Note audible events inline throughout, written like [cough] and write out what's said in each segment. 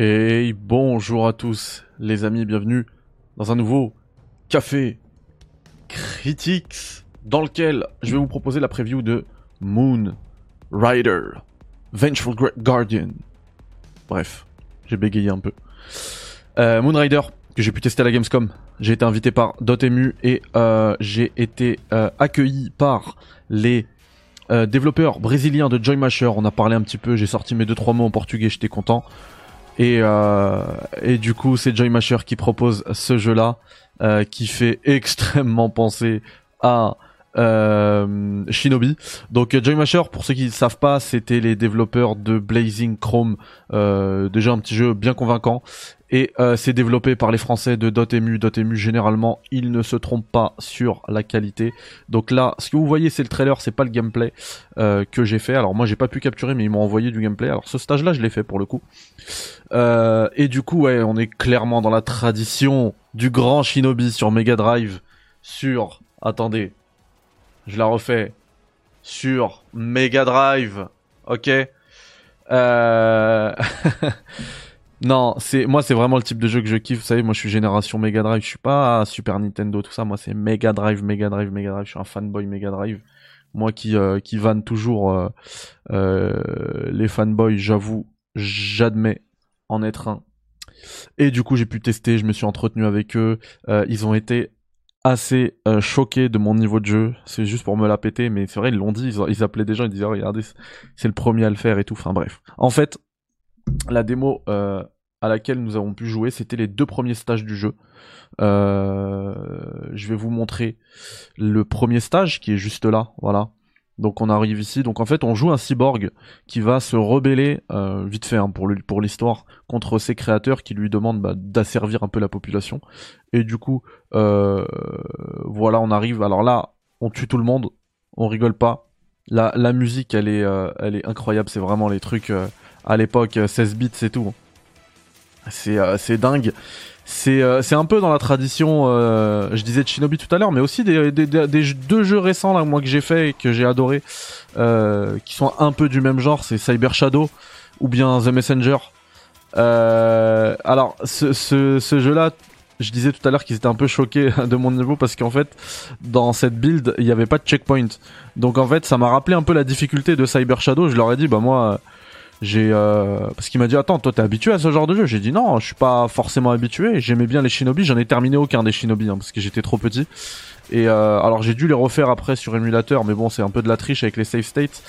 Et bonjour à tous les amis, bienvenue dans un nouveau Café Critics dans lequel je vais vous proposer la preview de Moon Rider, Vengeful Guardian. Bref, j'ai bégayé un peu. Euh, Moon Rider, que j'ai pu tester à la Gamescom. J'ai été invité par Dotemu et euh, j'ai été euh, accueilli par les euh, développeurs brésiliens de Joy Masher. On a parlé un petit peu, j'ai sorti mes deux trois mots en portugais, j'étais content. Et, euh, et du coup, c'est Joy Masher qui propose ce jeu-là, euh, qui fait [laughs] extrêmement penser à euh, Shinobi. Donc Joy Masher, pour ceux qui ne savent pas, c'était les développeurs de Blazing Chrome, déjà un petit jeu bien convaincant. Et euh, c'est développé par les Français de Dotemu. Dotemu, généralement, ils ne se trompent pas sur la qualité. Donc là, ce que vous voyez, c'est le trailer, c'est pas le gameplay euh, que j'ai fait. Alors moi, j'ai pas pu capturer, mais ils m'ont envoyé du gameplay. Alors ce stage-là, je l'ai fait pour le coup. Euh, et du coup, ouais, on est clairement dans la tradition du grand Shinobi sur Mega Drive. Sur, attendez, je la refais. Sur Mega Drive, ok? Euh... [laughs] Non, c'est moi c'est vraiment le type de jeu que je kiffe. Vous savez, moi je suis génération Mega Drive, je suis pas Super Nintendo tout ça. Moi c'est Mega Drive, Mega Drive, Mega Drive. Je suis un fanboy Mega Drive. Moi qui euh, qui vanne toujours euh, euh, les fanboys, j'avoue, j'admets en être un. Et du coup j'ai pu tester, je me suis entretenu avec eux. Euh, ils ont été assez euh, choqués de mon niveau de jeu. C'est juste pour me la péter, mais c'est vrai ils l'ont dit. Ils, appelaient des gens, ils disaient regardez, c'est le premier à le faire et tout. Enfin bref. En fait, la démo euh, à laquelle nous avons pu jouer, c'était les deux premiers stages du jeu. Euh, je vais vous montrer le premier stage qui est juste là, voilà. Donc on arrive ici, donc en fait on joue un cyborg qui va se rebeller euh, vite fait hein, pour l'histoire contre ses créateurs qui lui demandent bah, d'asservir un peu la population. Et du coup, voilà, on arrive. Alors là, on tue tout le monde, on rigole pas. La, musique, elle est, elle est incroyable. C'est vraiment les trucs à l'époque 16 bits c'est tout. C'est euh, dingue. C'est euh, un peu dans la tradition euh, je disais de Shinobi tout à l'heure mais aussi des, deux jeux récents là moi que j'ai fait et que j'ai adoré qui sont un peu du même genre, c'est Cyber Shadow ou bien The Messenger. alors ce ce, ce jeu là je disais tout à l'heure qu'ils étaient un peu choqués [laughs] de mon niveau parce qu'en fait, dans cette build, il n'y avait pas de checkpoint. Donc en fait, ça m'a rappelé un peu la difficulté de Cyber Shadow. Je leur ai dit, bah moi, j'ai euh... parce qu'il m'a dit attends toi t'es habitué à ce genre de jeu. J'ai dit non je suis pas forcément habitué. J'aimais bien les shinobi. J'en ai terminé aucun des shinobi hein, parce que j'étais trop petit. Et euh, alors j'ai dû les refaire après sur émulateur mais bon c'est un peu de la triche avec les save states.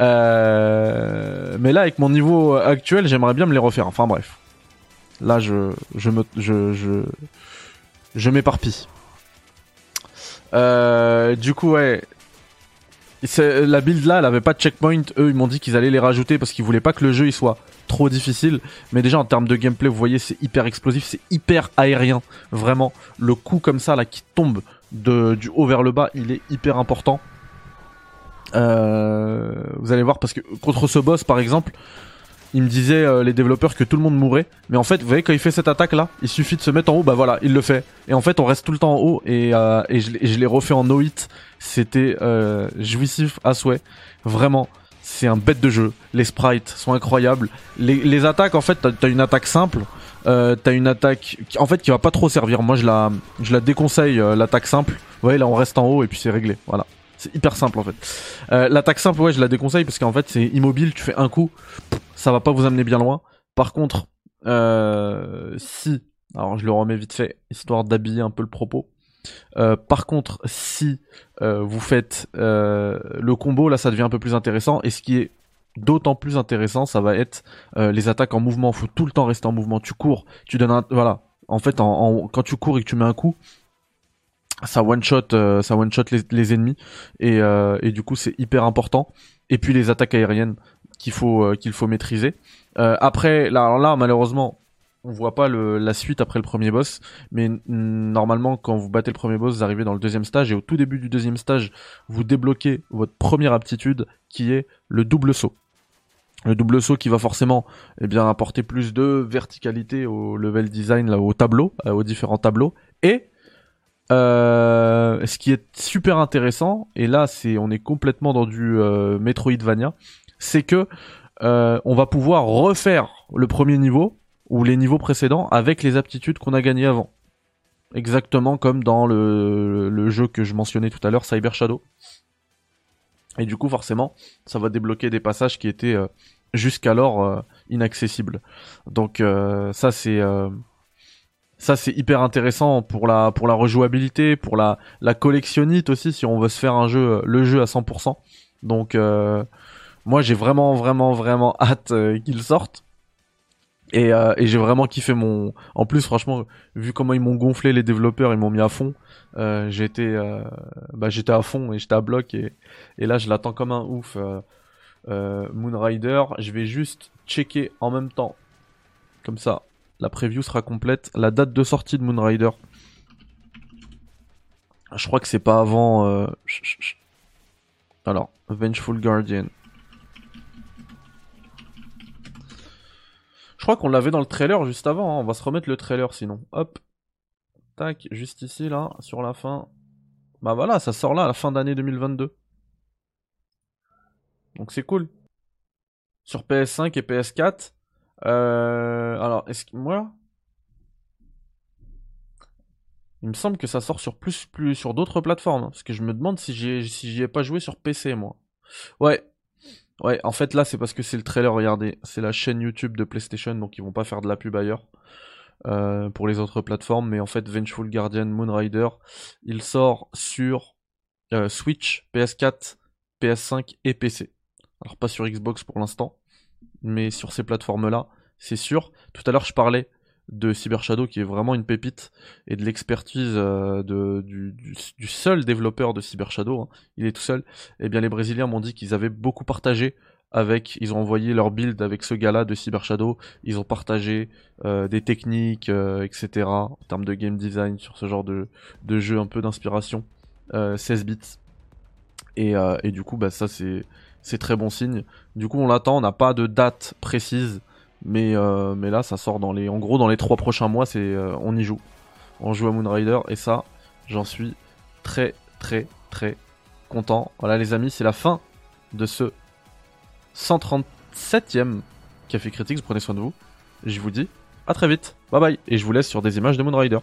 Euh... mais là avec mon niveau actuel j'aimerais bien me les refaire. Enfin bref. Là je je me je je je m'éparpille. Euh, du coup ouais la build là, elle avait pas de checkpoint. Eux, ils m'ont dit qu'ils allaient les rajouter parce qu'ils voulaient pas que le jeu il soit trop difficile. Mais déjà en termes de gameplay, vous voyez, c'est hyper explosif, c'est hyper aérien. Vraiment, le coup comme ça là qui tombe de, du haut vers le bas, il est hyper important. Euh, vous allez voir parce que contre ce boss par exemple, il me disait euh, les développeurs que tout le monde mourrait. Mais en fait, vous voyez quand il fait cette attaque là, il suffit de se mettre en haut, bah voilà, il le fait. Et en fait, on reste tout le temps en haut et, euh, je, l'ai refait en no hit. C'était euh, jouissif à souhait. Vraiment, c'est un bête de jeu. Les sprites sont incroyables. Les, attaques, en fait, t'as as une attaque simple. Euh, t'as une attaque en fait qui va pas trop servir. Moi, je la, je la déconseille l'attaque simple. Vous voyez là, on reste en haut et puis c'est réglé. Voilà. C'est hyper simple en fait. Euh, L'attaque simple, ouais, je la déconseille parce qu'en fait c'est immobile, tu fais un coup, ça va pas vous amener bien loin. Par contre, euh, si, alors je le remets vite fait, histoire d'habiller un peu le propos. Euh, par contre, si vous faites le combo, là ça devient un peu plus intéressant. Et ce qui est d'autant plus intéressant, ça va être les attaques en mouvement. Faut tout le temps rester en mouvement. Tu cours, tu donnes un, voilà. En fait, quand tu cours et que tu mets un coup, ça one shot euh, ça one shot les, les ennemis. Et, euh, et du coup c'est hyper important. Et puis les attaques aériennes qu'il faut euh, qu'il faut maîtriser. Euh, après là alors là malheureusement on voit pas le, la suite après le premier boss. Mais normalement quand vous battez le premier boss vous arrivez dans le deuxième stage. Et au tout début du deuxième stage vous débloquez votre première aptitude qui est le double saut. Le double saut qui va forcément eh bien apporter plus de verticalité au level design là au tableau aux différents tableaux. Et euh, ce qui est super intéressant, et là c'est on est complètement dans du euh, Metroidvania, c'est que euh, on va pouvoir refaire le premier niveau ou les niveaux précédents avec les aptitudes qu'on a gagnées avant. Exactement comme dans le, le jeu que je mentionnais tout à l'heure, Cyber Shadow. Et du coup, forcément, ça va débloquer des passages qui étaient euh, jusqu'alors euh, inaccessibles. Donc ça, c'est ça c'est hyper intéressant pour la pour la rejouabilité, pour la la collectionnite aussi si on veut se faire un jeu le jeu à 100%. Donc moi j'ai vraiment vraiment vraiment [laughs] hâte qu'il sorte. Et, et j'ai vraiment kiffé mon. En plus, franchement, vu comment ils m'ont gonflé les développeurs, ils m'ont mis à fond. Euh, j'étais euh, bah, j'étais à fond et j'étais à bloc et, et là je l'attends comme un ouf euh, euh, Moonrider je vais juste checker en même temps comme ça la preview sera complète la date de sortie de Moonrider je crois que c'est pas avant euh... alors Vengeful Guardian je crois qu'on l'avait dans le trailer juste avant hein. on va se remettre le trailer sinon hop Tac, juste ici, là, sur la fin. Bah voilà, ça sort là, à la fin d'année 2022. Donc c'est cool. Sur PS5 et PS4. Euh... Alors, est-ce que... Moi Il me semble que ça sort sur plus, plus sur d'autres plateformes. Parce que je me demande si j'y si ai pas joué sur PC, moi. Ouais. Ouais, en fait, là, c'est parce que c'est le trailer, regardez. C'est la chaîne YouTube de PlayStation, donc ils vont pas faire de la pub ailleurs. Euh, pour les autres plateformes, mais en fait Vengeful Guardian Moonrider, il sort sur euh, Switch, PS4, PS5 et PC. Alors pas sur Xbox pour l'instant, mais sur ces plateformes-là, c'est sûr. Tout à l'heure je parlais de Cyber Shadow qui est vraiment une pépite et de l'expertise euh, du, seul développeur de Cyber Shadow, hein. il est tout seul. Et eh bien les Brésiliens m'ont dit qu'ils avaient beaucoup partagé avec, ils ont envoyé leur build avec ce gars-là de Cyber Shadow, ils ont partagé euh, des techniques, euh, etc. en termes de game design sur ce genre de, jeu un peu d'inspiration, 16 euh, bits. Et, et, du coup, bah, ça c'est c'est très bon signe. Du coup, on l'attend, on n'a pas de date précise, mais mais là, ça sort dans les, en gros, dans les trois prochains mois, c'est on y joue, on joue à Moonrider et ça, j'en suis très très très content. Voilà les amis, c'est la fin de ce 137ème Café Critics. Prenez soin de vous. Je vous dis à très vite. Bye bye. Et je vous laisse sur des images de Moonrider.